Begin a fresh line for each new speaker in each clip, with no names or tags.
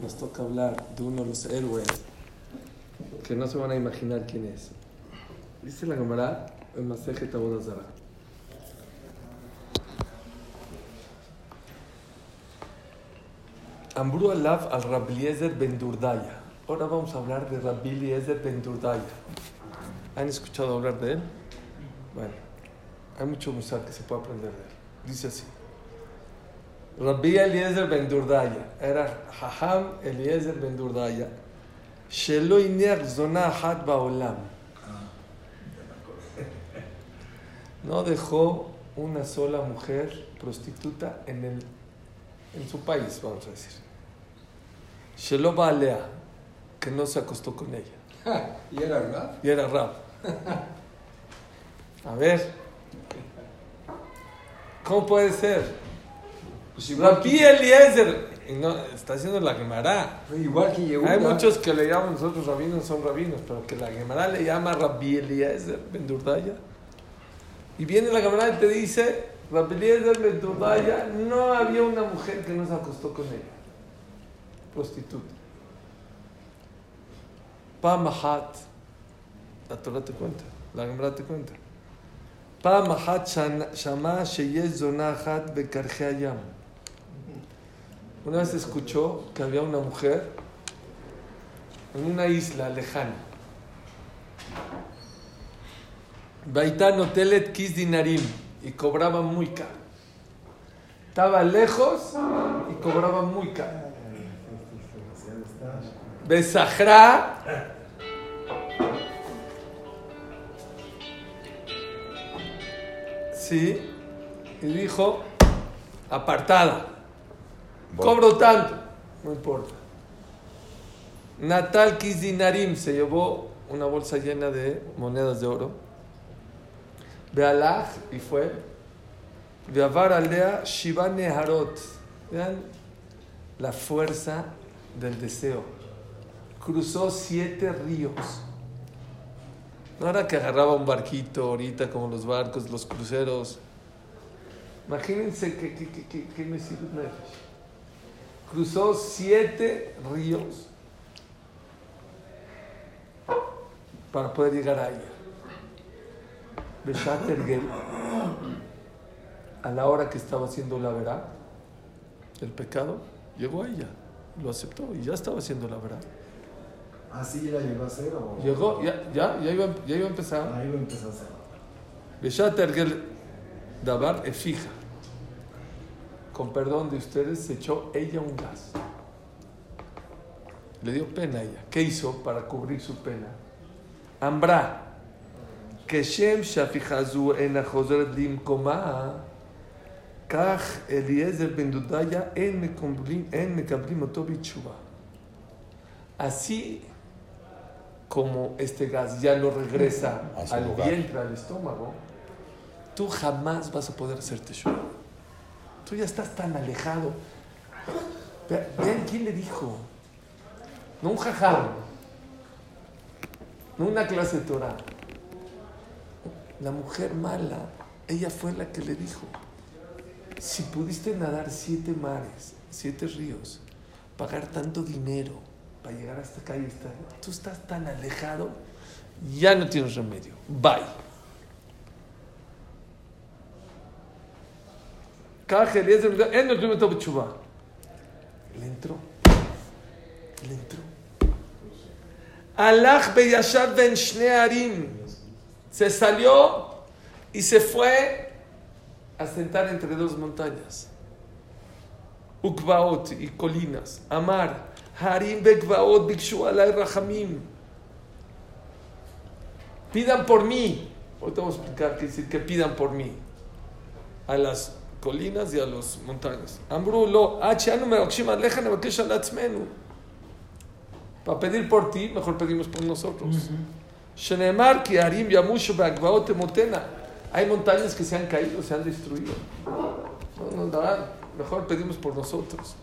nos toca hablar de uno de los héroes que no se van a imaginar quién es. Dice la Gemara en Maseje Tabodazara. Ambru Alaf al Rabliezer Ben Durdaya. Ahora vamos a hablar de Rabliezer Ben Durdaya. ¿Han escuchado hablar de él? Bueno, hay mucho musar que se puede aprender de él. Dice así. Rabbi Eliezer Ben Durdaya. Era Haham Eliezer Ben Durdaya. שלא הניח זונה אחת בעולם. No dejó una sola mujer prostituta en, el, en su país, vamos a decir. Shelo Baalea, que no se acostó con ella.
¿Y era verdad?
Y era rap. A ver. ¿Cómo puede ser?
Pues
Rabbi Eliezer. y no, está haciendo la Gemara.
que, igual que Yehuda.
Hay muchos que le llaman nosotros rabinos, son rabinos, pero que la Gemara le llama Rabbi Eliezer Ben Durdaya. Y viene la Gemara y te dice, Rabbi Eliezer Ben Durdaya, no había una mujer que no se acostó con ella. Prostituta. Pamahat, la Torah te cuenta, la Gemara te cuenta. Pamahat shama sheyez zonahat bekarje ayam. Una vez escuchó que había una mujer en una isla lejana. Baitán Hotelet Kis Dinarim y cobraba muy caro. Estaba lejos y cobraba muy caro. Besajra. Sí, y dijo, apartada. Cobro tanto. No importa. Natal Kizdinarim se llevó una bolsa llena de monedas de oro. Bealaj y fue. Beavar aldea Shiva Neharot. Vean la fuerza del deseo. Cruzó siete ríos. No era que agarraba un barquito ahorita como los barcos, los cruceros. Imagínense que, que, que, que, que Mesirut Nefesh cruzó siete ríos para poder llegar a ella. Beshat Ergel, a la hora que estaba haciendo la verá, el pecado, llegó a ella, lo aceptó y ya estaba haciendo la verá.
¿Así la llegó a hacer o...?
Llegó, ya, ya, ya, iba, ya iba a empezar.
Ahí empezó a hacer.
Beshat Ergel Dabar es fija Con perdón de ustedes, se echó ella un gas. Le dio pena a ella. ¿Qué hizo para cubrir su pena? Ambra. כשם שהפיכה אינה חוזרת למקומה, כך אליעזר בן דודיה אין מקבלים, אין מקבלים אותו בתשובה. Así como este gas ya no regresa
A su
al
lugar.
vientre, al estómago, tú jamás vas a poder hacerte teshuva. Tú ya estás tan alejado. Ve- Vean quién le dijo. No un jajam. No una clase de Torah. La mujer mala, ella fue la que le dijo. Si pudiste nadar siete mares, siete ríos, pagar tanto dinero para llegar hasta acá y estar, tú estás tan alejado, ya no tienes remedio. Bye. Eliezer, él entró. Le entró. Alach beyashad ben shnearim. Se salió y se fue a sentar entre dos montañas. Ukvaot y colinas. Amar. Harim bekvaot bikshu alay rahamim. Pidan por mí. Ahorita vamos a explicar qué decir que pidan por mí. A las colinas y a las montañas. Ambrulo, ah, para pedir por ti, mejor pedimos por nosotros. Shenemar, que Harim, Hay montañas que se han caído, se han destruido. Mejor pedimos por nosotros.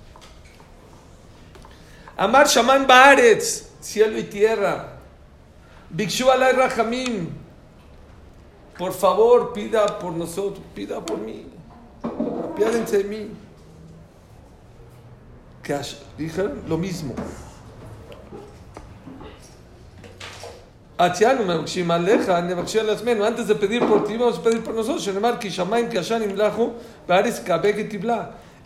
Amar Shaman Baaretz, cielo y tierra. Bikshu Alay Rahamim, por favor, pida por nosotros, pida por mí apiádense de mí. Que dijeron lo mismo. Antes de pedir por ti, vamos a pedir por nosotros.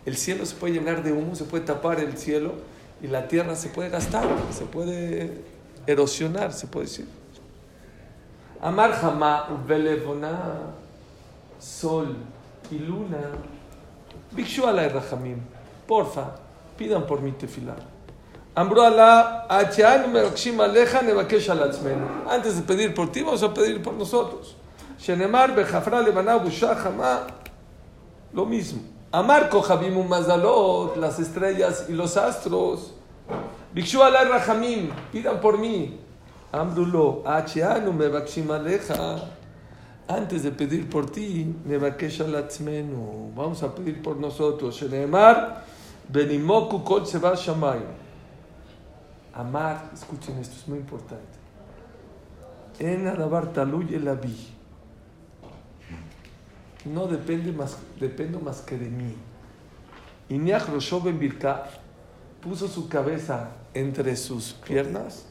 El cielo se puede llenar de humo, se puede tapar el cielo y la tierra se puede gastar, se puede erosionar, se puede decir. Amar Hamá, Belevona, Sol y Luna Bikshu alay Rahamim, porfa, pidan por mi tefilá. Ambro Alá, Merakshim Aleja Nevakesh al Atzmenu. Antes de pedir por ti, vamos a pedir por nosotros. Shenemar Bejafra Levaná Busha Jama, lo mismo. Amar Kohabim Mazalot, las estrellas y los astros. Bikshu alay Rahamim, pidan por mí. Amrulo, Achianu Mevakshim Aleja. Antes de pedir por ti. Vamos a pedir por nosotros. Benimoku Kol. Amar, escuchen esto, es muy importante. En Adabar Taluy el Abi. No depende más, dependo más que de mí. Y Niach Rosho Ben Birka puso su cabeza entre sus piernas.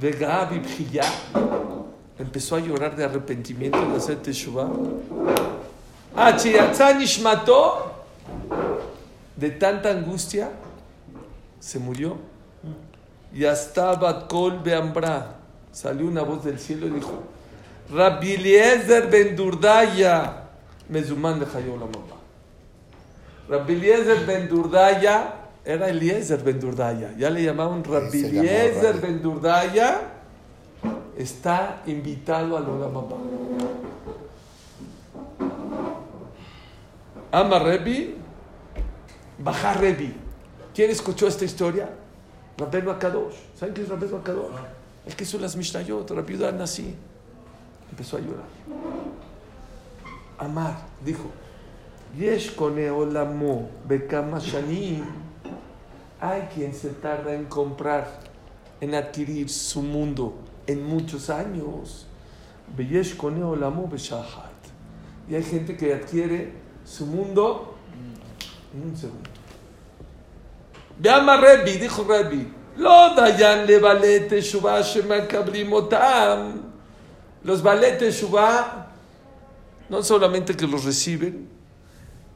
Vega empezó a llorar de arrepentimiento de hacer Teshuvah. Nishmato de tanta angustia se murió. Y hasta Batkol Beambra salió una voz del cielo y dijo: Rabbi Eliezer ben Durdaya, Mezuman de Hayolamaba. Rabbi Eliezer ben Durdaya era Eliezer ben Durdaya. Ya le llamaban Rabbi Eliezer ben Durdaya. Está invitado al Olamaba. Ama Rebi, Baja Rebi. ¿Quién escuchó esta historia? Rabbeinu Akadosh. ¿Saben qué es Rabbeinu Akadosh? El que hizo las Mishnayot, Rabbi Nasi. Empezó a llorar. Amar, dijo, Yesh kone olamo. Hay quien se tarda en comprar, en adquirir su mundo en muchos años. Y hay gente que adquiere su mundo en un segundo. Veama Rebbi, dijo Rebbi, lo dayan le shemakablim otam. Los balete shuvah, no solamente que los reciben,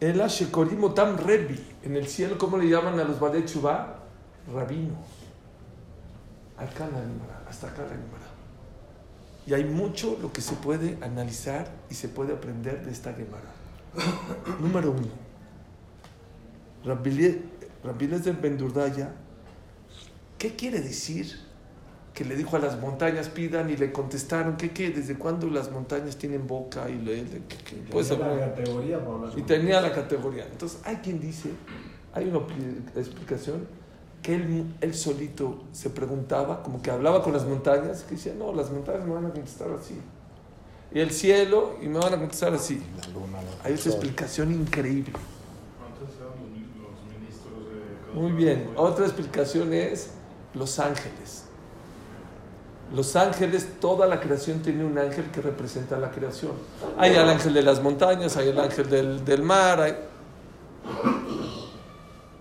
el shekorim otam Rebbi. En el cielo, ¿cómo le llaman a los balete shuvah? Rabinos. Acá la hasta acá la. Y hay mucho lo que se puede analizar y se puede aprender de esta Gemara. Número uno. Rabbi Elie- Rabbi Eliezer Ben Durdaya, ¿qué quiere decir? Que le dijo a las montañas pidan y le contestaron, ¿qué qué? ¿Desde cuándo las montañas tienen boca? Y le, le- ¿qué- qué? Puedes
Tenía la categoría
Y tenía la categoría. Entonces, hay quien dice, hay una explicación, que él, él solito se preguntaba, como que hablaba con las montañas, que decía, no, las montañas me van a contestar así. Y el cielo, y me van a contestar así.
La luna, la-
Hay otra explicación increíble.
¿Cuántos eran los mi- los ministros de cada
Muy bien. Otra explicación es los ángeles. Los ángeles, toda la creación tiene un ángel que representa la creación. Hay el ángel de las montañas, hay el ángel del, del mar. hay-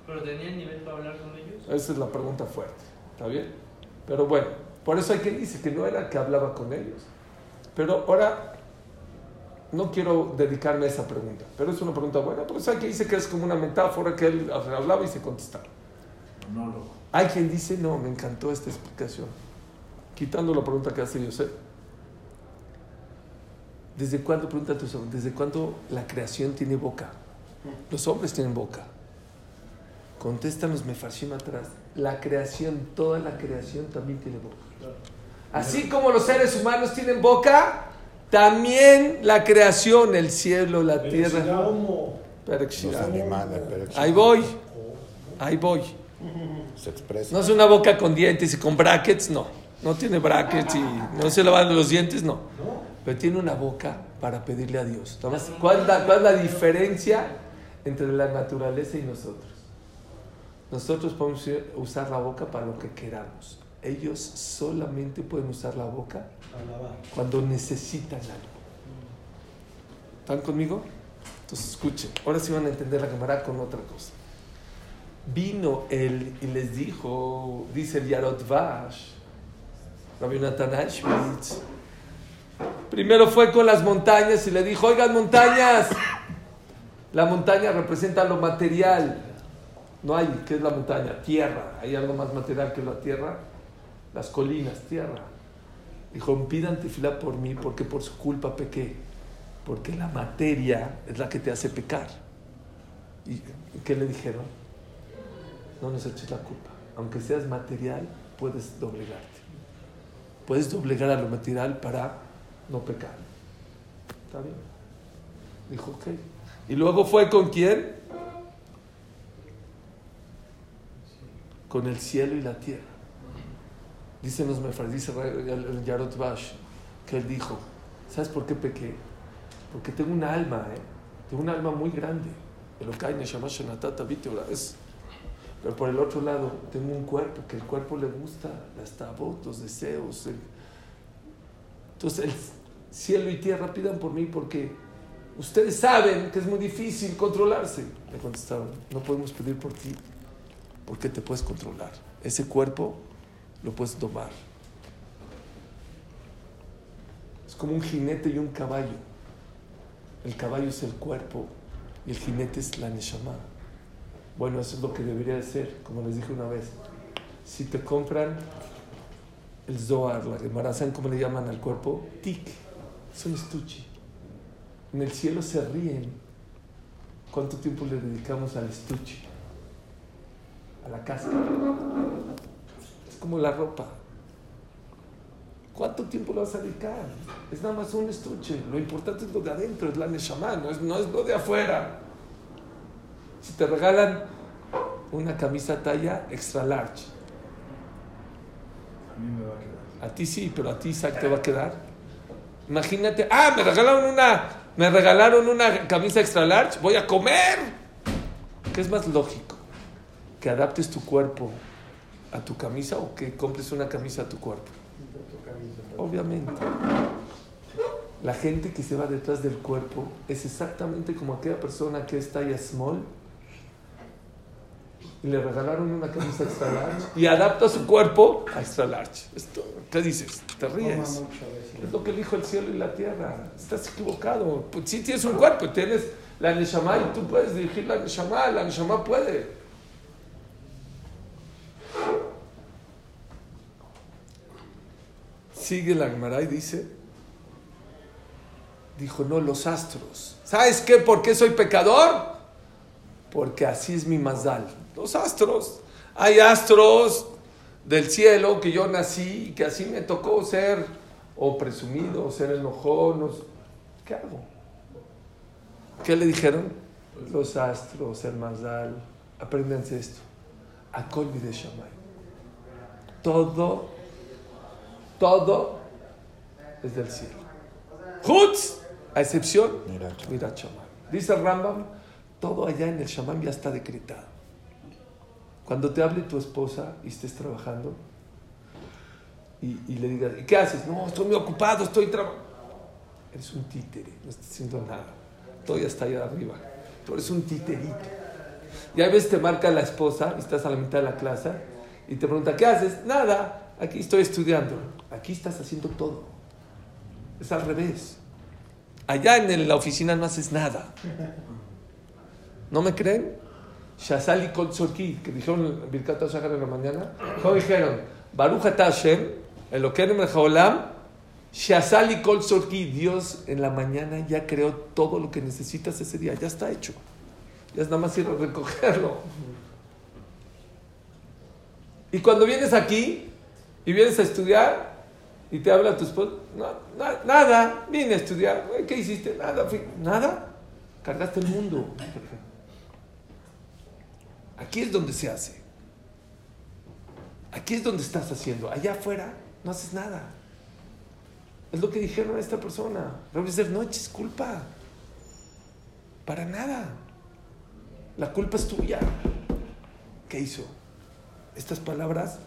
¿Pero tenían nivel para hablar con ellos?
Esa es la pregunta fuerte. ¿Está bien? Pero bueno, por eso hay quien dice que no era que hablaba con ellos. Pero ahora no quiero dedicarme a esa pregunta. Pero es una pregunta buena. Por eso hay quien dice que es como una metáfora que él hablaba y se contestaba.
Monólogo.
Hay quien dice, no, me encantó esta explicación. Quitando la pregunta que hace Yosef. ¿Desde cuándo, pregunta desde cuándo la creación tiene boca? Los hombres tienen boca. Contestan los mefarshim atrás. La creación, toda la creación también tiene boca. Así como los seres humanos tienen boca, también la creación, el cielo, la tierra.
Los animales, pero
Ahí voy, ahí voy.
se expresa.
No es una boca con dientes y con brackets, no. No tiene brackets y no se lavan los dientes, no. Pero tiene una boca para pedirle a Dios. Tomás, ¿Cuál, es la, cuál es la diferencia entre la naturaleza y nosotros? Nosotros podemos usar la boca para lo que queramos. Ellos solamente pueden usar la boca cuando necesitan algo. ¿Están conmigo? Entonces escuchen. Ahora sí van a entender la cámara con otra cosa. Vino él y les dijo, dice el Yarot Vash, Rabbi Natan Auschwitz, primero fue con las montañas y le dijo, oigan montañas, la montaña representa lo material, no hay, ¿qué es la montaña? Tierra, ¿hay algo más material que la tierra? Las colinas, tierra. Dijo, pidan tefilá por mí porque por su culpa pequé, porque la materia es la que te hace pecar. ¿Y qué le dijeron? No nos eches la culpa. Aunque seas material, puedes doblegarte. Puedes doblegar a lo material para no pecar. ¿Está bien? Dijo, ok. Y luego fue con quién? Con el cielo y la tierra. Dicen los mefras, dice Yarot Bash, que él dijo, ¿sabes por qué pequé? Porque tengo un alma, ¿eh? Tengo un alma muy grande. Pero por el otro lado, tengo un cuerpo que el cuerpo le gusta, las tabot, deseos. el- Entonces, el cielo y tierra pidan por mí porque ustedes saben que es muy difícil controlarse. Le contestaron, no podemos pedir por ti porque te puedes controlar. Ese cuerpo lo puedes domar. Es como un jinete y un caballo. El caballo es el cuerpo y el jinete es la neshama. Bueno, eso es lo que debería de ser, como les dije una vez. Si te compran el Zohar, la Gemara, ¿saben cómo le llaman al cuerpo? Es un estuche. En el cielo se ríen. ¿Cuánto tiempo le dedicamos al estuche? A la cáscara. Es como la ropa. ¿Cuánto tiempo lo vas a dedicar? Es nada más un estuche. Lo importante es lo de adentro, es la neshama, no es, no es lo de afuera. Si te regalan una camisa talla extra large,
A mí me va a quedar.
a ti sí, pero a ti Isaac te va a quedar. Imagínate, ah, me regalaron una, me regalaron una camisa extra large, voy a comer. ¿Qué es más lógico? ¿Que adaptes tu cuerpo a tu camisa o que compres una camisa a tu cuerpo? Obviamente. La gente que se va detrás del cuerpo es exactamente como aquella persona que es talla small y le regalaron una camisa extra large y adapta su cuerpo a extra large. Esto, ¿Qué dices? Te ríes. Es lo que dijo el cielo y la tierra. Estás equivocado. Pues sí tienes un cuerpo, tienes la neshama y tú puedes dirigir la neshama. La neshama puede. Sigue la Gemara y dice, dijo, no, los astros. ¿Sabes qué? ¿Por qué soy pecador? Porque así es mi mazal. Los astros. Hay astros del cielo que yo nací y que así me tocó ser o presumido, o ser enojón. ¿Qué hago? ¿Qué le dijeron? Los astros, el mazal. Apréndanse esto. Akol de Shamay. Todo, todo es del cielo. Hutz, a excepción
Mira,
Shamay. Dice Rambam, todo allá en el Shamam ya está decretado. Cuando te hable tu esposa y estés trabajando y, y le digas, ¿y qué haces? No, estoy muy ocupado, estoy trabajando. Eres un títere, no estás haciendo nada. Todo ya está allá arriba. Tú eres un titerito. Y a veces te marca la esposa y estás a la mitad de la clase y te pregunta, ¿qué haces? Nada, aquí estoy estudiando. Aquí estás haciendo todo. Es al revés. Allá en la oficina no haces nada. ¿No me creen? Shazali Kol Tzorki, que dijeron en en la mañana, ¿cómo dijeron? Baruch Hashem, Elokeinu Melech Haolam, Shazali Kol Tzorki, Dios en la mañana ya creó todo lo que necesitas ese día, ya está hecho. Ya es nada más ir a recogerlo. Y cuando vienes aquí y vienes a estudiar y te habla tu esposo, no, na- nada, vine a estudiar, ¿qué hiciste? Nada, fui- nada, cargaste el mundo. Aquí es donde se hace. Aquí es donde estás haciendo. Allá afuera no haces nada. Es lo que dijeron a esta persona. No eches culpa. Para nada. La culpa es tuya. ¿Qué hizo? Estas palabras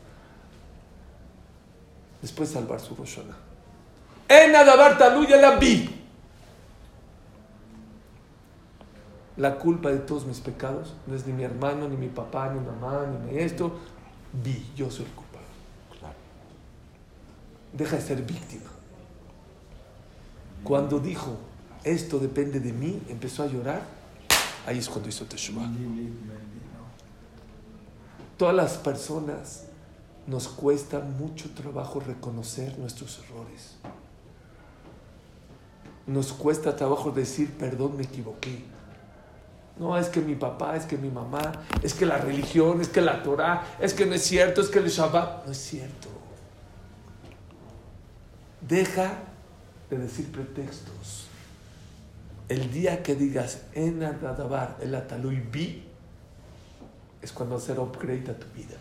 después salvar su Roshana. En Adabar Taluya la vi. la culpa de todos mis pecados no es ni mi hermano, ni mi papá, ni mi mamá, ni mi esto. Vi, yo soy el culpable.
Claro.
Deja de ser víctima. Cuando dijo, esto depende de mí, empezó a llorar, ahí es cuando hizo Teshuvah. Todas las personas nos cuesta mucho trabajo reconocer nuestros errores. Nos cuesta trabajo decir, perdón, me equivoqué. No, es que mi papá, es que mi mamá, es que la religión, es que la Torah, es que no es cierto, es que el Shabbat. No es cierto. Deja de decir pretextos. El día que digas en Adadabar, el Atalui vi, es cuando hacer upgrade a tu vida.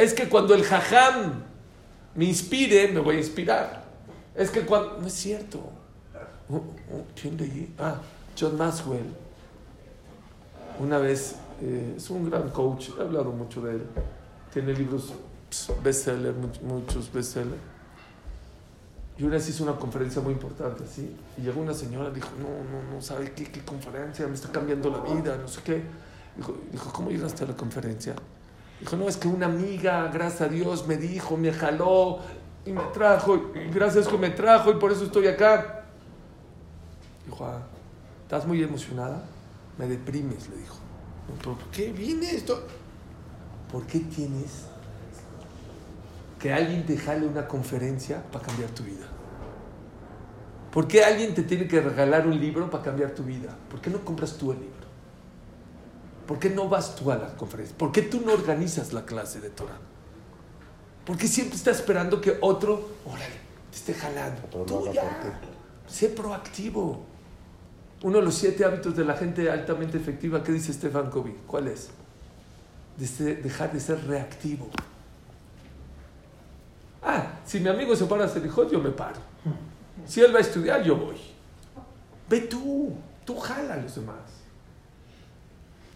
Es que cuando el jajam me inspire, me voy a inspirar. Es que cuando. No es cierto. Oh, oh, ¿Quién leí? Ah, John Maxwell. Una vez, eh, es un gran coach, he hablado mucho de él. Tiene libros pss, bestseller, much- muchos bestsellers. Y una vez hizo una conferencia muy importante, ¿sí? Y llegó una señora dijo, no, no, no, ¿sabe qué, conferencia? Me está cambiando la vida, no sé qué. Dijo, ¿cómo llegaste a la conferencia? Dijo, no, es que una amiga, gracias a Dios, me dijo, me jaló y me trajo, y gracias que me trajo y por eso estoy acá. Dijo, ah, ¿estás muy emocionada? Me deprimes, le dijo. ¿Pero por qué viene esto? ¿Por qué tienes que alguien te jale una conferencia para cambiar tu vida? ¿Por qué alguien te tiene que regalar un libro para cambiar tu vida? ¿Por qué no compras tú el libro? ¿Por qué no vas tú a la conferencia? ¿Por qué tú no organizas la clase de Torah? ¿Por qué siempre estás esperando que otro, órale, te esté jalando? Tú ya, sé proactivo. Uno de los siete hábitos de la gente altamente efectiva, ¿qué dice Stefan Covey? ¿Cuál es? De dejar de ser reactivo. Ah, si mi amigo se para a hacer hijos, yo me paro. Si él va a estudiar, yo voy. Ve tú, tú jala a los demás.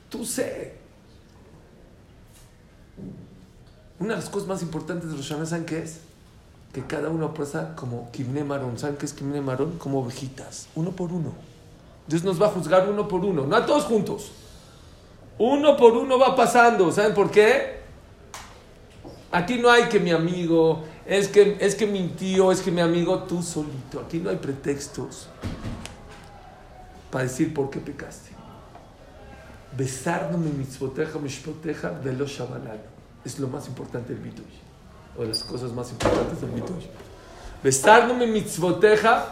Tú sé. Una de las cosas más importantes de los Hashanah, ¿saben es? Que cada uno pasa como Kimne Marón. ¿Saben qué es Kimne Marón? Como ovejitas, uno por uno. Dios nos va a juzgar uno por uno, no a todos juntos. Uno por uno va pasando. ¿Saben por qué? Aquí no hay que mi amigo, es que, es que mi tío, es que mi amigo, tú solito. Aquí no hay pretextos para decir por qué pecaste. Besarnos mi mitzvoteja, mishpoteja, velo shabalano. Es lo más importante del bituy. O las cosas más importantes del bituy. Besarnos mi mitzvoteja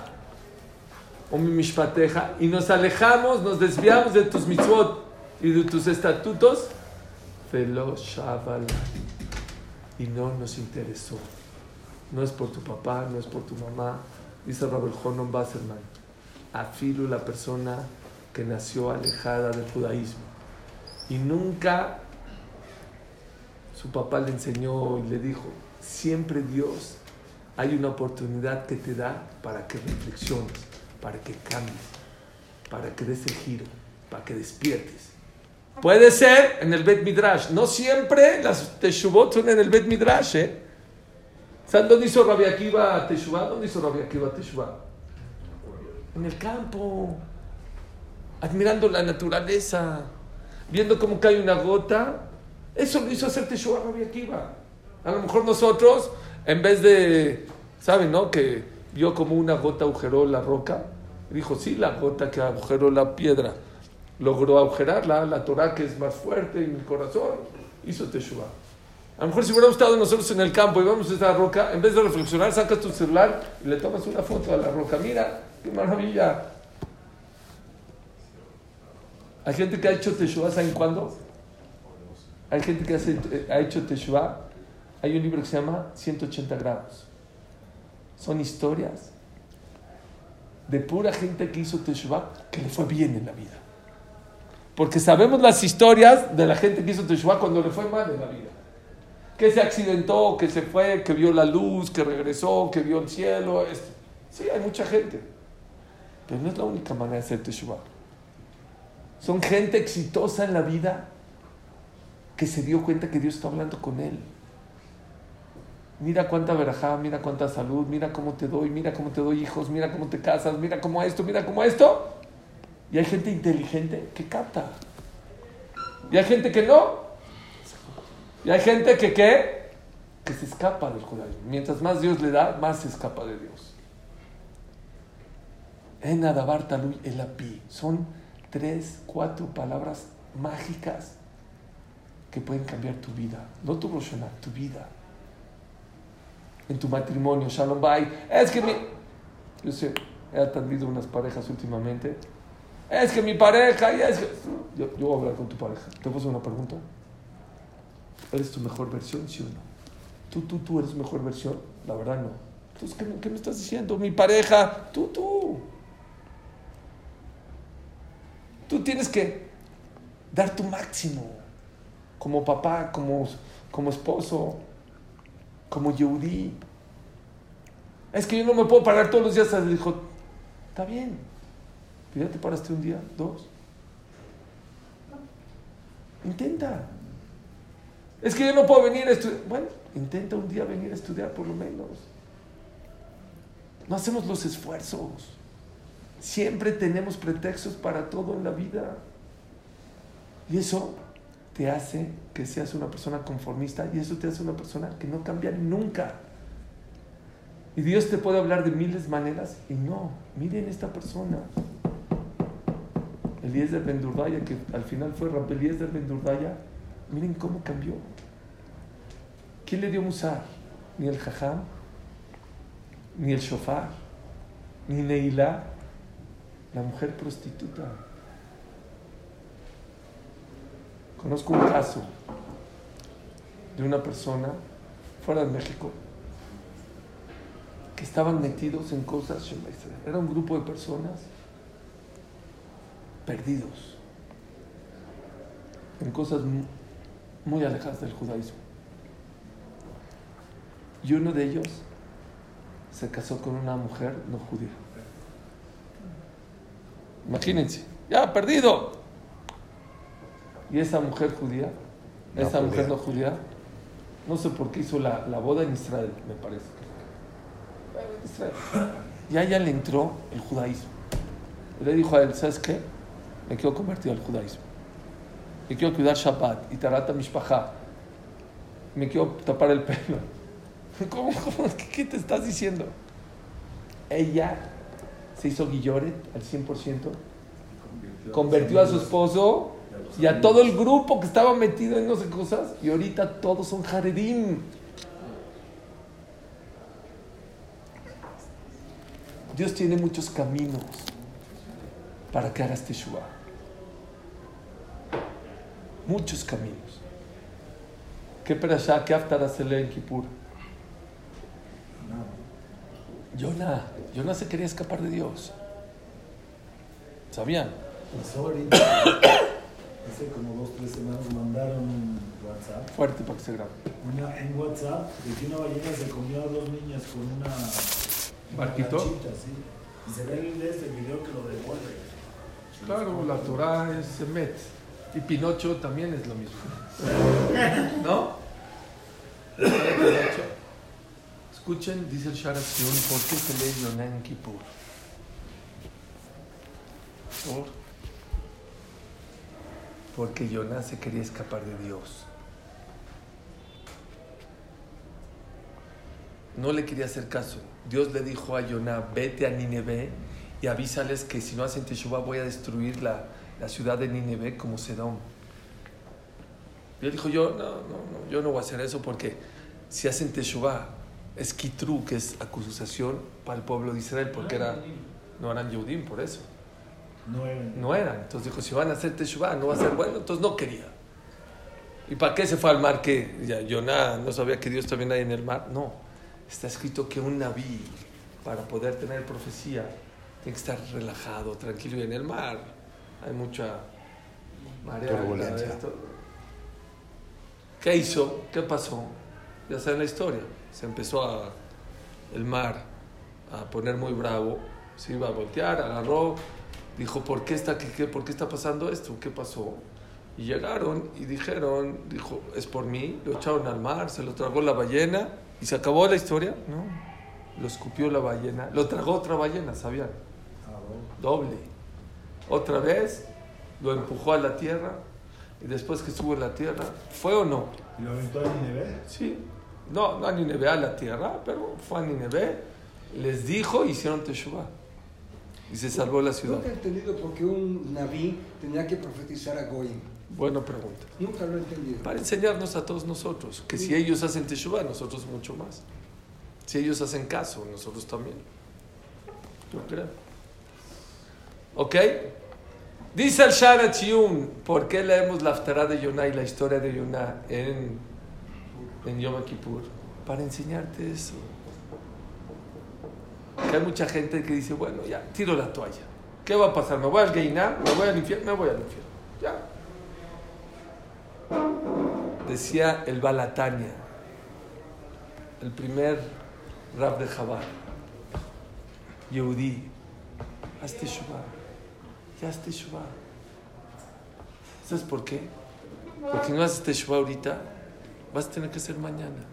o mi mishpateja y nos alejamos, nos desviamos de tus mitzvot y de tus estatutos. Velo shabalano y no nos interesó. No es por tu papá, no es por tu mamá. Dice Robert Honon Basserman, afilu la persona que nació alejada del judaísmo y nunca su papá le enseñó y le dijo, siempre Dios hay una oportunidad que te da para que reflexiones, para que cambies, para que des el giro, para que despiertes. Puede ser en el Bet Midrash. No siempre las Teshuvot son en el Bet Midrash. ¿eh? ¿Saben dónde hizo Rabbi Akiva Teshuvah? ¿Dónde hizo Akiva Teshuvah? En el campo. Admirando la naturaleza. Viendo cómo cae una gota. Eso lo hizo hacer Teshuvah Rabbi Akiva. A lo mejor nosotros, en vez de, ¿saben, no? Que vio como una gota agujeró la roca. Dijo, sí, la gota que agujeró la piedra logró agujerarla, la Torah que es más fuerte en mi corazón, hizo Teshuvah. A lo mejor si hubiéramos estado nosotros en el campo y vemos esa roca, en vez de reflexionar, sacas tu celular y le tomas una foto a la roca. Mira, qué maravilla. Hay gente que ha hecho Teshuvah, ¿saben cuándo? Hay gente que hace- eh, ha hecho Teshuvah. Hay un libro que se llama 180 grados. Son historias de pura gente que hizo Teshuvah que le fue bien en la vida. Porque sabemos las historias de la gente que hizo Teshuvah cuando le fue mal en la vida. Que se accidentó, que se fue, que vio la luz, que regresó, que vio el cielo. es- Sí, hay mucha gente. Pero no es la única manera de hacer Teshuvah. Son gente exitosa en la vida que se dio cuenta que Dios está hablando con él. Mira cuánta verajá, mira cuánta salud, mira cómo te doy, mira cómo te doy hijos, mira cómo te casas, mira cómo esto, mira cómo esto. Y hay gente inteligente que capta. Y hay gente que no. Y hay gente que ¿qué? Que se escapa del judaísmo. Mientras más Dios le da, más se escapa de Dios. En Adabar Talui el api. Son tres, cuatro palabras mágicas que pueden cambiar tu vida. No tu Rosh Hashanah, tu vida. En tu matrimonio, Shalom Bay. Es que mi. Yo sé, he atendido unas parejas últimamente. Es que mi pareja. y es que- Yo, yo voy a hablar con tu pareja. ¿Te puedo una pregunta? ¿Eres tu mejor versión, sí o no? ¿Tú, tú, tú eres mejor versión? La verdad no. Entonces, ¿qué, qué me estás diciendo? Mi pareja. Tú, tú. Tú tienes que dar tu máximo. Como papá, como, como esposo, como Yehudi. Es que yo no me puedo parar todos los días. Le dijo, está bien. Ya te paraste un día, dos. Intenta. Es que yo no puedo venir a estudiar. Bueno, intenta un día venir a estudiar por lo menos. No hacemos los esfuerzos. Siempre tenemos pretextos para todo en la vida. Y eso te hace que seas una persona conformista y eso te hace una persona que no cambia nunca. Y Dios te puede hablar de miles de maneras y no. Miren esta persona. Eliezer Ben Durdaya, que al final fue Rabbi Eliezer Ben Durdaya, miren cómo cambió. ¿Quién le dio musar? Ni el jajam, ni el shofar, ni Neila, la mujer prostituta. Conozco un caso de una persona fuera de México que estaban metidos en cosas, era un grupo de personas perdidos en cosas mu- muy alejadas del judaísmo. Y uno de ellos se casó con una mujer no judía. Imagínense, ya perdido. Y esa mujer judía,
No
esa mujer no judía, no sé por qué hizo la, la boda en Israel, me parece. Israel. Y a ella le entró el judaísmo. Y le dijo a él, ¿sabes qué? Me quiero convertir al judaísmo. Me quiero cuidar Shabbat y Tarata Mishpacha. Me quiero tapar el pelo. ¿Cómo, cómo? ¿Qué, qué te estás diciendo? Ella se hizo guilloret al 100%, convirtió a su esposo y a todo el grupo que estaba metido en no sé cosas, y ahorita todos son jaredim. Dios tiene muchos caminos para que hagas Teshuvah. Muchos caminos. ¿Qué perashá, qué aftara se lee en Kippur? Jonah, Jonah se quería escapar de Dios. ¿Sabían?
Hace como dos, tres semanas, mandaron un WhatsApp.
Fuerte para que se grabe.
Una, en WhatsApp de que una ballena se comió a dos niñas con una.
¿Barquito?
sí. Y se ve el, este video que lo devuelve.
Claro, la Torah es Emet. Y Pinocho también es lo mismo. ¿No? Escuchen, dice el Sharat Sion, ¿por qué se lee Yonah en Kippur? ¿Por? Porque Yonah se quería escapar de Dios. No le quería hacer caso. Dios le dijo a Yonah, vete a Nineveh y avísales que si no hacen Teshuvah voy a destruir la, la ciudad de Nineveh como Sedón. Y él dijo, yo no, no, no, yo no voy a hacer eso porque si hacen Teshuvah es Kitru, que es acusación para el pueblo de Israel, porque era, no eran Yehudim por eso.
No eran.
No eran. Entonces dijo, si van a hacer Teshuvah no va a ser bueno, entonces no quería. ¿Y para qué se fue al mar? que ya, Yoná no sabía que Dios también hay en el mar. No, está escrito que un naví, para poder tener profecía, tiene que estar relajado, tranquilo. Y en el mar hay mucha marea.
Turbulencia.
¿Qué hizo? ¿Qué pasó? Ya saben la historia. Se empezó a, el mar a poner muy bravo, se iba a voltear, agarró, dijo, ¿por qué está, qué, qué- ¿por qué está pasando esto? ¿Qué pasó? Y llegaron y dijeron, dijo, es por mí, lo echaron al mar, se lo tragó la ballena y se acabó la historia. No, lo escupió la ballena, lo tragó otra ballena, ¿sabían?
Ah.
Doble. Otra vez lo empujó a la tierra y después que estuvo en la tierra, ¿fue o no?
¿Y lo aventó a Nineveh?
Sí. No, no a Nineveh, a la tierra, pero fue a Nineveh, les dijo hicieron Teshuvah. Y se salvó la ciudad.
Nunca he entendido por qué un naví tenía que profetizar a Goyim.
Buena pregunta.
Nunca lo he entendido.
Para enseñarnos a todos nosotros que si ellos hacen Teshuvah, nosotros mucho más. Si ellos hacen caso, nosotros también. Yo creo. ¿Ok? Dice el Shara Chium, ¿por qué leemos la Aftará de Yonah y la historia de Yonah en, en Yom Kippur? Para enseñarte eso. Que hay mucha gente que dice, bueno, ya, tiro la toalla. ¿Qué va a pasar? ¿Me voy al Geiná? ¿Me voy al infierno? Me voy al infierno. Ya. Decía el Balatania, el primer rab de Jabal, Yehudi, haz Teshuvah, ya haz Teshuvah. ¿Sabes por qué? Porque no haces Teshuvah ahorita, vas a tener que hacer mañana.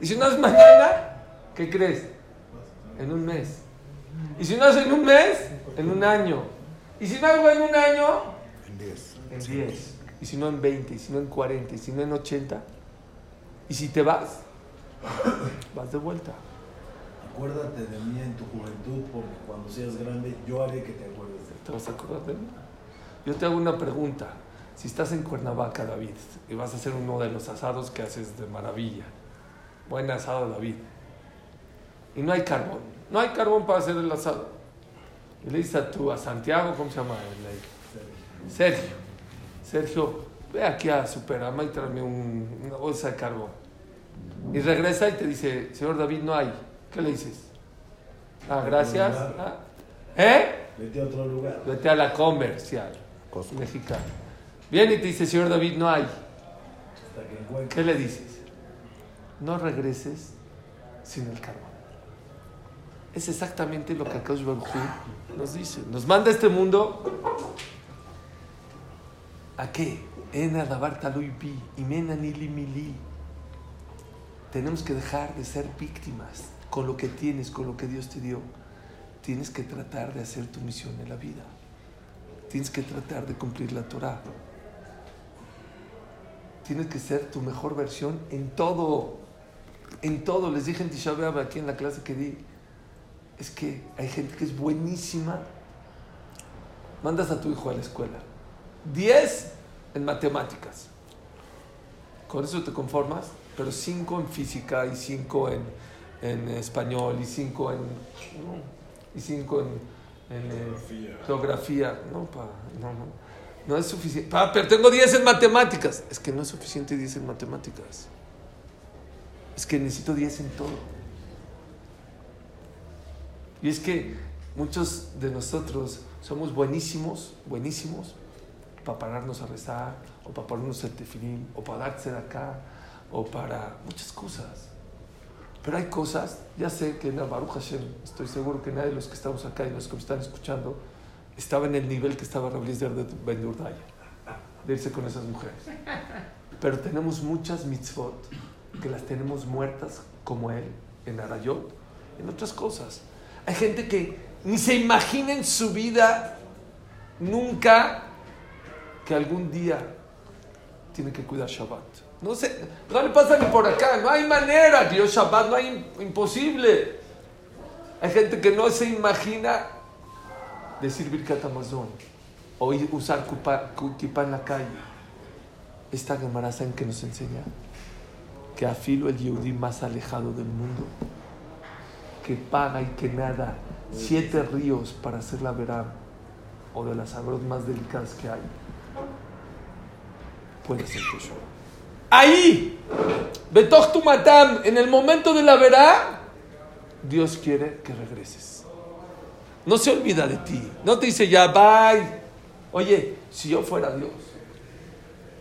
Y si no haces mañana, ¿qué crees? En un mes. Y si no haces en un mes, en un año. Y si no hago en un año,
En 10.
en 10, y si no en 20, y si no en 40, y si no en 80, y si te vas, vas de vuelta.
Acuérdate de mí en tu juventud, porque cuando seas grande yo haré que te acuerdes de
¿Te vas a acordar de mí? Yo te hago una pregunta. Si estás en Cuernavaca, David, y vas a hacer uno de los asados que haces de maravilla, buen asado, David, y no hay carbón, no hay carbón para hacer el asado. Y le dices a tú, a Santiago, ¿cómo se llama? El- Sergio, Sergio, ve aquí a Superama y tráeme un- una bolsa de carbón. Y regresa y te dice, señor David, no hay. ¿Qué le dices? Ah, gracias. Ah, ¿Eh?
Vete a otro lugar.
Vete a la comercial
Costco.
mexicana. Viene y te dice, señor David, no hay. ¿Qué le dices? No regreses sin el carbón. Es exactamente lo que Akash Baruj Hu nos dice. Nos manda a este mundo. ¿A qué? Tenemos que dejar de ser víctimas con lo que tienes, con lo que Dios te dio. Tienes que tratar de hacer tu misión en la vida. Tienes que tratar de cumplir la Torah. Tienes que ser tu mejor versión en todo. En todo. Les dije en Tisha B'Av aquí en la clase que di. Es que hay gente que es buenísima. Mandas a tu hijo a la escuela. 10 en matemáticas. Con eso te conformas, pero 5 en física y 5 en, en español y 5 en. y 5 en, en, eh,
Geografía.
geografía. No, pa, no, no. No es suficiente. Pa, pero tengo 10 en matemáticas. Es que no es suficiente 10 en matemáticas. Es que necesito 10 en todo. Y es que muchos de nosotros somos buenísimos, buenísimos, para pararnos a rezar, o para ponernos el tefilín, o para darse de acá, o para muchas cosas. Pero hay cosas, ya sé que en el Baruch Hashem, estoy seguro que nadie de los que estamos acá y los que me están escuchando estaba en el nivel que estaba Rablizder de Ben Yurdaya, de irse con esas mujeres. Pero tenemos muchas mitzvot que las tenemos muertas como él, en Arayot, en otras cosas. Hay gente que ni se imagina en su vida nunca que algún día tiene que cuidar Shabbat. No, sé, no le pasa ni por acá, no hay manera, Dios Shabbat no hay imposible. Hay gente que no se imagina decir Birkat Amazon o usar kupa- en la calle. Esta Gemara, ¿saben qué nos enseña? Que afilo el Yehudí más alejado del mundo, que paga y que nada siete ríos para hacer la verá o de las aguas más delicadas que hay, puede ser. Ahí, Betoch tu matam, en el momento de la verá, Dios quiere que regreses. No se olvida de ti. No te dice ya, bye. Oye, si yo fuera Dios,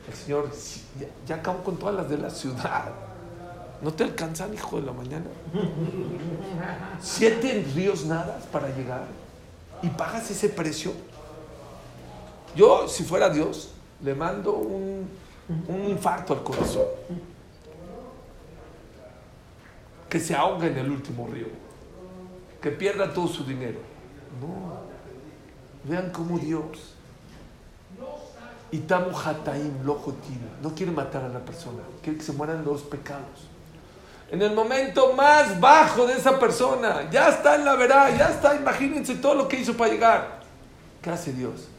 el Señor ya, ya acabó con todas las de la ciudad. ¿No te alcanzan, hijo de la mañana? Siete ríos nadas para llegar y pagas ese precio. Yo, si fuera Dios, le mando un, un infarto al corazón. Que se ahogue en el último río. Que pierda todo su dinero. No. Vean cómo Dios. Itamu Hataim, no quiere matar a la persona, quiere que se mueran los pecados. En el momento más bajo de esa persona, ya está en la verá, ya está, imagínense todo lo que hizo para llegar. ¿Qué hace Dios?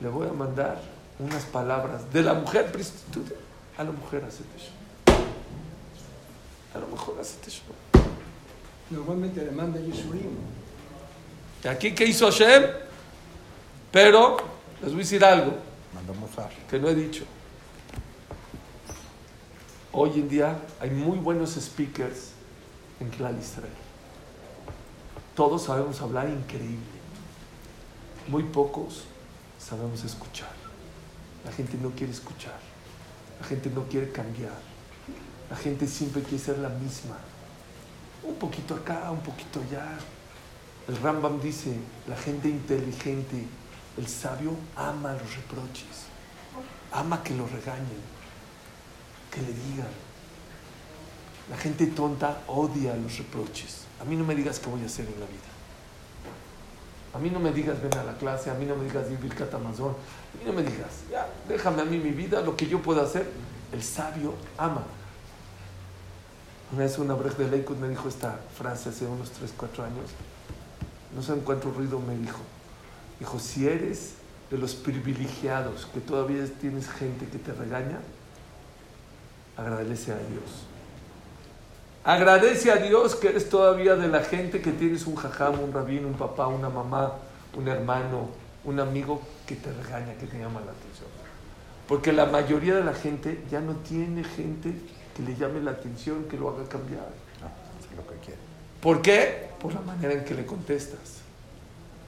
Le voy a mandar unas palabras de la mujer prostituta a la mujer hace. A lo mejor hace.
Normalmente le manda Yeshurim.
¿Y aquí qué hizo Hashem? Pero les voy a decir algo que no he dicho. Hoy en día hay muy buenos speakers en Klal Israel. Todos sabemos hablar increíble. Muy pocos sabemos escuchar. La gente no quiere escuchar. La gente no quiere cambiar. La gente siempre quiere ser la misma. Un poquito acá, un poquito allá. El Rambam dice, la gente inteligente, el sabio ama los reproches. Ama que lo regañen, que le digan. La gente tonta odia los reproches. A mí no me digas qué voy a hacer en la vida. A mí no me digas ven a la clase, a mí no me digas ir Birkat Amazon, a mí no me digas, ya, déjame a mí mi vida, lo que yo pueda hacer. El sabio ama. Una vez una brej de Leikut me dijo esta frase hace unos 3, 4 años. No sé en cuánto ruido me dijo. Dijo, si eres de los privilegiados, que todavía tienes gente que te regaña, agradece a Dios. Agradece a Dios que eres todavía de la gente que tienes un jajam, un rabino, un papá, una mamá, un hermano, un amigo que te regaña, que te llama la atención. Porque la mayoría de la gente ya no tiene gente que le llame la atención, que lo haga cambiar.
No, es lo que quiere.
¿Por qué? Por la manera en que le contestas,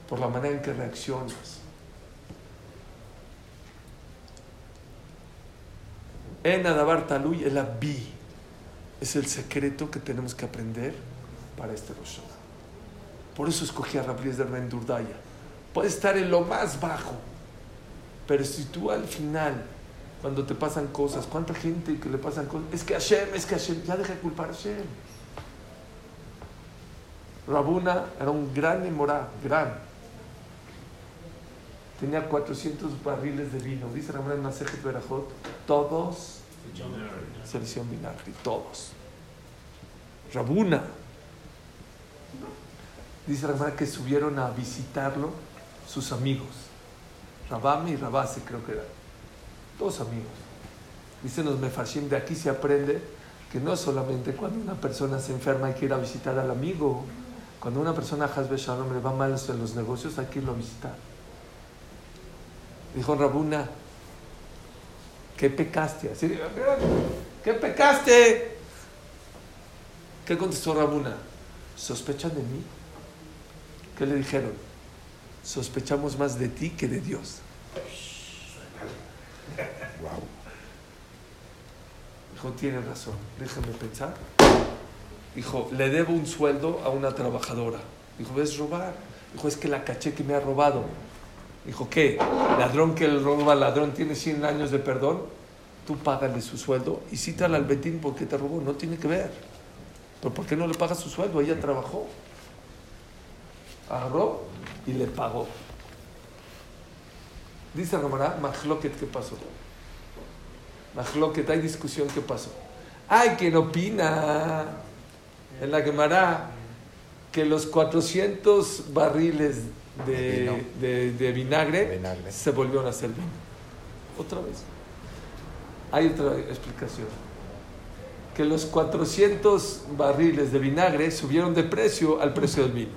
por la manera en que reaccionas. En Adabar Taluy, el Abi, es el secreto que tenemos que aprender para este Rosh. Por eso escogí a Rabríes de Rendurdaya. Puede estar en lo más bajo, pero si tú al final, cuando te pasan cosas, ¿cuánta gente que le pasan cosas? Es que Hashem, es que Hashem, ya deja de culpar a Hashem. Rabuna era un gran emorá, gran. Tenía 400 barriles de vino. Dice Rabuna en Masejet Berajot, todos se le hicieron vinagre, todos. Rabuna. Dice Rabuna que subieron a visitarlo sus amigos. Rabame y Rabase creo que eran. Dos amigos. Dicen los Mefarshim, de aquí se aprende que no solamente cuando una persona se enferma hay que ir a visitar al amigo. Cuando una persona Hasbe Shalom le va mal en los negocios hay que irlo a visitar. Dijo Rabuna, ¿qué pecaste? Así, ¿Qué pecaste? ¿Qué contestó Rabuna? ¿Sospechan de mí? ¿Qué le dijeron? Sospechamos más de ti que de Dios.
Wow.
Dijo, tiene razón, déjame pensar. Dijo, le debo un sueldo a una trabajadora. Dijo, ¿ves robar? Dijo, es que la caché que me ha robado. Dijo, ¿qué? Ladrón que le roba al ladrón tiene 100 años de perdón. Tú págale su sueldo y cítala al Betín porque te robó. No tiene que ver. ¿Pero por qué no le pagas su sueldo? Ella trabajó. Agarró y le pagó. Dice Ramará, Mahloket, ¿qué pasó? Mahloket, hay discusión, ¿qué pasó? Hay quien opina en la Gemara que los 400 barriles de, de- de vinagre,
Vinagre.
se volvieron a hacer vino. Otra vez. Hay otra explicación. Que los 400 barriles de vinagre subieron de precio al precio del vino.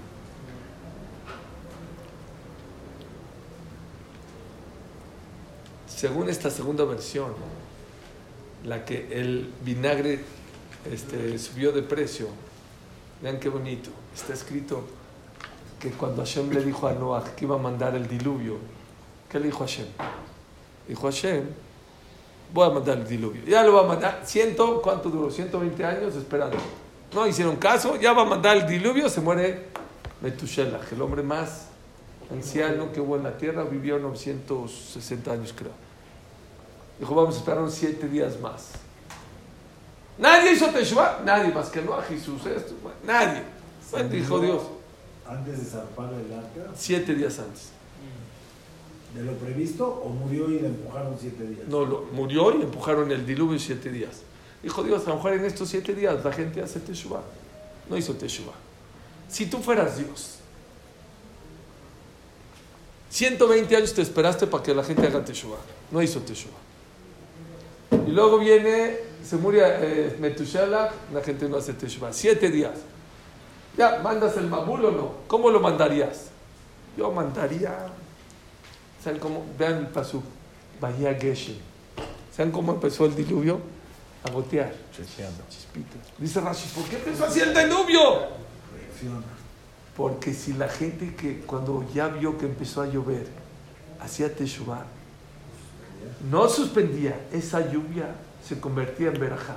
Según esta segunda versión, la que el vinagre este, subió de precio, vean qué bonito, está escrito que cuando Hashem le dijo a Noah que iba a mandar el diluvio, ¿qué le dijo Hashem? Dijo Hashem, voy a mandar el diluvio. Ya lo va a mandar, ciento, ¿cuánto duró? 120 años esperando. No hicieron caso, ya va a mandar el diluvio, se muere Metushelach, el hombre más anciano que hubo en la tierra, vivió 960 años creo. Dijo, vamos a esperar unos siete días más. Nadie hizo Teshuvah, nadie más que no a Jesús. Esto, nadie. Bueno, dijo Dios,
Antes de zarpar el arca,
siete días antes.
de lo previsto, o murió y le empujaron siete días.
No, lo, murió y empujaron el diluvio siete días. Dijo Dios, a lo mejor en estos siete días la gente hace Teshuvah. No hizo Teshuvah. Si tú fueras Dios, 120 años te esperaste para que la gente haga Teshuvah. No hizo Teshuvah. Y luego viene, se muere eh, Metushelach, la gente no hace Teshuvah. Siete días. Ya, ¿mandas el Mabul o no? ¿Cómo lo mandarías? Yo mandaría. ¿Saben cómo? Vean el pasú. Bahía Geshem. ¿Saben cómo empezó el diluvio? A gotear. Chispitas. Dice Rashi, ¿por qué empezó así el diluvio? Porque si la gente que cuando ya vio que empezó a llover, hacía Teshuvah, no suspendía esa lluvia, se convertía en verajá.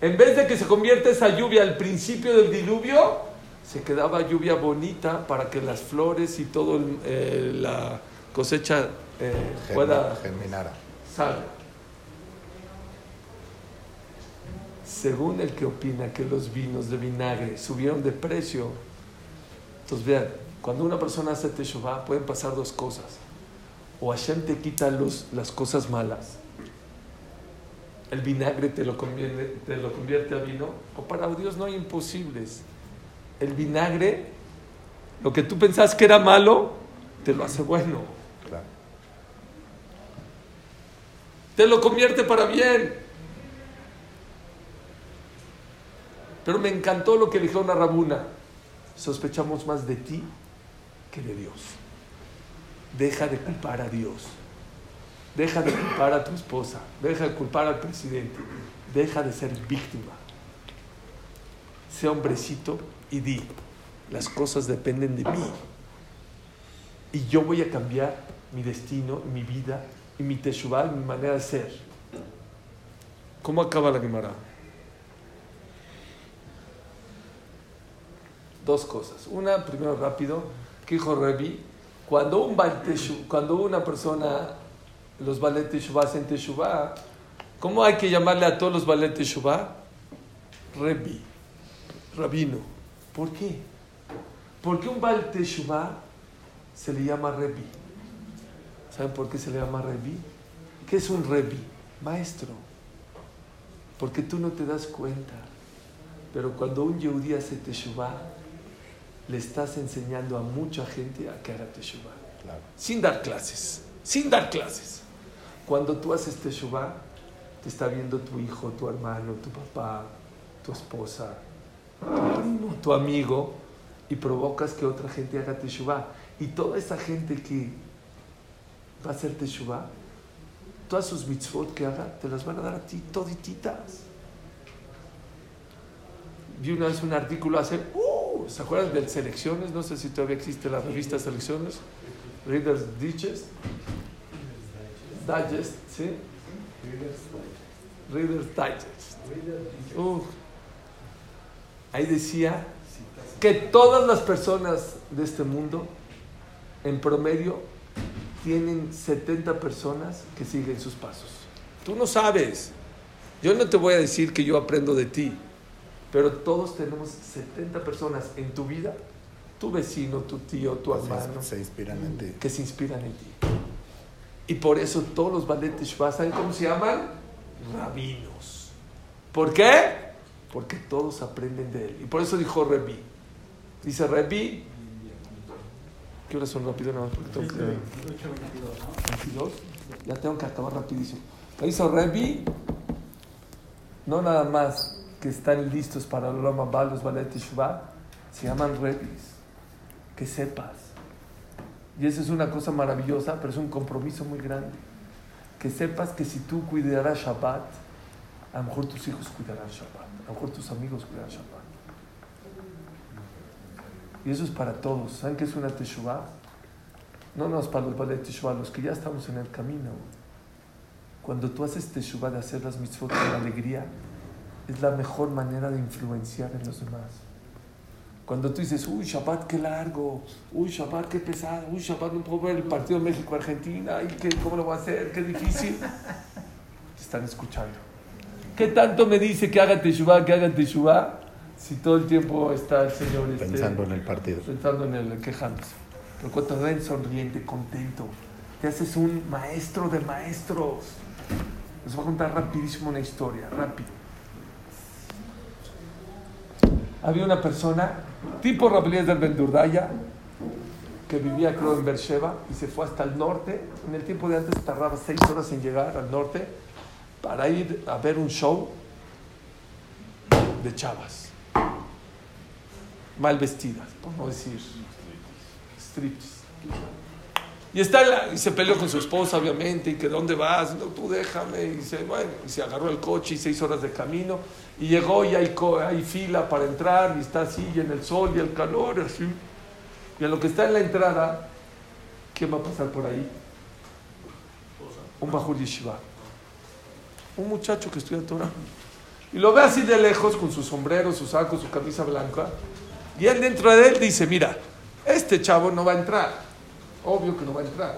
En vez de que se convierta esa lluvia al principio del diluvio, se quedaba lluvia bonita para que las flores y todo el- eh, la cosecha eh, pueda
Germinara.
salga. Según el que opina que los vinos de vinagre subieron de precio, entonces vean, cuando una persona hace Teshuvah pueden pasar dos cosas. O Hashem te quita los, las cosas malas, el vinagre te lo, conviene- te lo convierte a vino, o para Dios no hay imposibles. El vinagre, lo que tú pensás que era malo, te lo hace bueno.
Claro.
te lo convierte para bien. Pero me encantó lo que dijo una rabuna. Sospechamos más de ti que de Dios. Deja de culpar a Dios. Deja de culpar a tu esposa. Deja de culpar al presidente. Deja de ser víctima. Sé hombrecito y di, las cosas dependen de mí. Y yo voy a cambiar mi destino, mi vida, y mi teshuvah, y mi manera de ser. ¿Cómo acaba la Gemara? Dos cosas. Una, primero rápido, que dijo Revi, cuando, un cuando una persona, los Balet Teshuvah hacen Teshuvah, ¿cómo hay que llamarle a todos los Balet Teshuvah? Rabino. ¿Por qué? Porque un Baal Teshuvah se le llama Revi. ¿Saben por qué se le llama Revi? ¿Qué es un Revi? Maestro. Porque tú no te das cuenta. Pero cuando un Yehudí hace Teshuvah, le estás enseñando a mucha gente a que haga Teshuvah.
Claro.
Sin dar clases. Sin dar clases. Cuando tú haces Teshuvah, te está viendo tu hijo, tu hermano, tu papá, tu esposa, tu primo, tu amigo, y provocas que otra gente haga Teshuvah. Y toda esa gente que va a hacer Teshuvah, todas sus mitzvot que haga, te las van a dar a ti todititas. Vi una vez un artículo hace, uh, ¿se acuerdan del Selecciones? No sé si todavía existe la revista Selecciones. Reader's Digest. Digest, ¿sí? Reader's Digest. Uh, ahí decía que todas las personas de este mundo, en promedio, tienen 70 personas que siguen sus pasos. Tú no sabes. Yo no te voy a decir que yo aprendo de ti, pero todos tenemos 70 personas en tu vida, tu vecino, tu tío, tu
Se-
hermano,
Se inspiran en ti.
que se inspiran en ti. Y por eso todos los Balet ¿saben cómo se llaman? Rabinos. ¿Por qué? Porque todos aprenden de él. Y por eso dijo Rebi. Dice Rebi. ¿Qué horas son rápido? Nada más porque tengo que... 22. Ya tengo que acabar rapidísimo. Dice Rebi. No nada más que están listos para el Rama Ba, los Balet Teshuvah, se llaman Rebis. Que sepas. Y eso es una cosa maravillosa, pero es un compromiso muy grande. Que sepas que si tú cuidarás Shabbat, a lo mejor tus hijos cuidarán Shabbat, a lo mejor tus amigos cuidarán Shabbat. Y eso es para todos. ¿Saben qué es una Teshuvah? No, no es para los Balet Teshuvah, los que ya estamos en el camino. Cuando tú haces Teshuvah de hacer las mitzvot con alegría, es la mejor manera de influenciar en los demás. Cuando tú dices, uy, Shabbat, qué largo, uy, Shabbat, qué pesado, uy, Shabbat, no puedo ver el partido México-Argentina, y qué, ¿cómo lo voy a hacer? Qué difícil. te están escuchando. ¿Qué tanto me dice que haga teshuva, que haga teshuva? Si todo el tiempo está el Señor este,
Pensando en el partido.
pensando en el quejándose. Pero cuando te ven sonriente, contento, te haces un maestro de maestros. Les voy a contar rapidísimo una historia, rápido. Había una persona, tipo Rabelías del Bendurdaya, que vivía creo en Beersheba y se fue hasta el norte. En el tiempo de antes tardaba seis horas en llegar al norte para ir a ver un show de chavas, mal vestidas, por no decir strips. Y, está la- y se peleó con su esposa, obviamente, y que ¿dónde vas? No, tú déjame. Y se, bueno, y se agarró el coche y seis horas de camino. Y llegó y hay, hay fila para entrar y está así, y en el sol y el calor, así. Y a lo que está en la entrada, ¿quién va a pasar por ahí? Un Bajur Yeshiva. Un muchacho que estudia Torah. Y lo ve así de lejos con su sombrero, su saco, su camisa blanca. Y él dentro de él dice, mira, este chavo no va a entrar. Obvio que no va a entrar.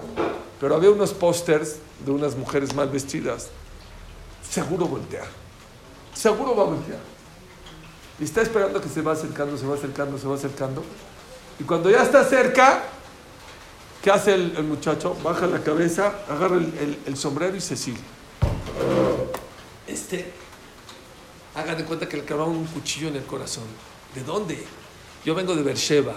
Pero había unos pósters de unas mujeres mal vestidas. Seguro voltea. Seguro va a voltear. Y está esperando que se va acercando, se va acercando, se va acercando. Y cuando ya está cerca, ¿qué hace el, el muchacho? Baja la cabeza, agarra el, sombrero y se sigue. Este, hagan de cuenta que le clavaron un cuchillo en el corazón. ¿De dónde? Yo vengo de Beersheba.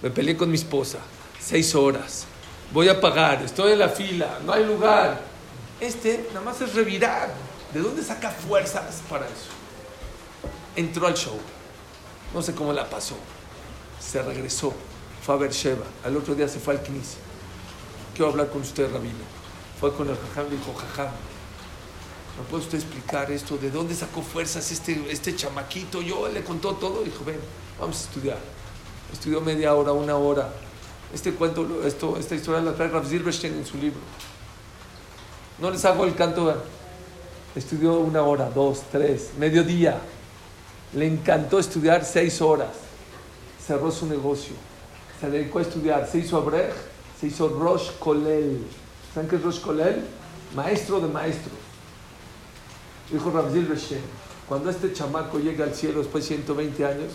Me peleé con mi esposa. Seis horas. Voy a pagar. Estoy en la fila. No hay lugar. Este nada más es revirar. ¿De dónde saca fuerzas para eso? Entró al show. No sé cómo la pasó. Se regresó. Fue a Beersheba. Al otro día se fue al Knis. Quiero hablar con usted, Rabino. Fue con el Jajam y dijo, Jajam, ¿me puede usted explicar esto? ¿De dónde sacó fuerzas este, este chamaquito? Yo le contó todo. Dijo, ven, vamos a estudiar. Estudió media hora, una hora. Este cuento, esto, esta historia la trae Rav Zilberstein en su libro. No les hago el canto. Estudió una hora, dos, tres, mediodía. Le encantó estudiar seis horas. Cerró su negocio. Se dedicó a estudiar. Se hizo Abrej, se hizo Rosh Kolel. ¿Saben qué es Rosh Kolel? Maestro de maestros. Dijo Rav Zilberstein, cuando este chamaco llegue al cielo después de 120 años,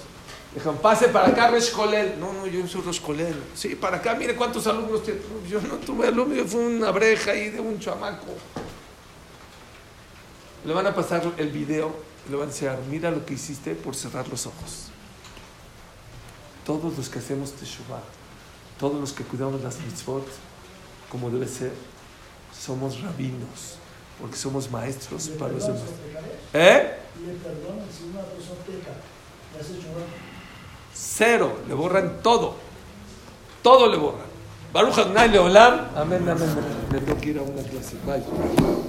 dijeron, pase para acá, Rosh Kolel. No, no, yo no soy Rosh Kolel. Sí, para acá, mire cuántos alumnos tiene. Yo no tuve alumnos, yo fui una breja ahí de un chamaco. Le van a pasar el video, le van a enseñar, mira lo que hiciste por cerrar los ojos. Todos los que hacemos Teshuvah, todos los que cuidamos las mitzvot, como debe ser, somos rabinos, porque somos maestros
¿Le
para los demás. ¿Eh?
¿Le perdonan si una persona mal?
Cero, le borran todo. Todo le borran. Baruch Adonai Leolam. Amén, amén, amén. Me tengo que ir a una clase. Bye.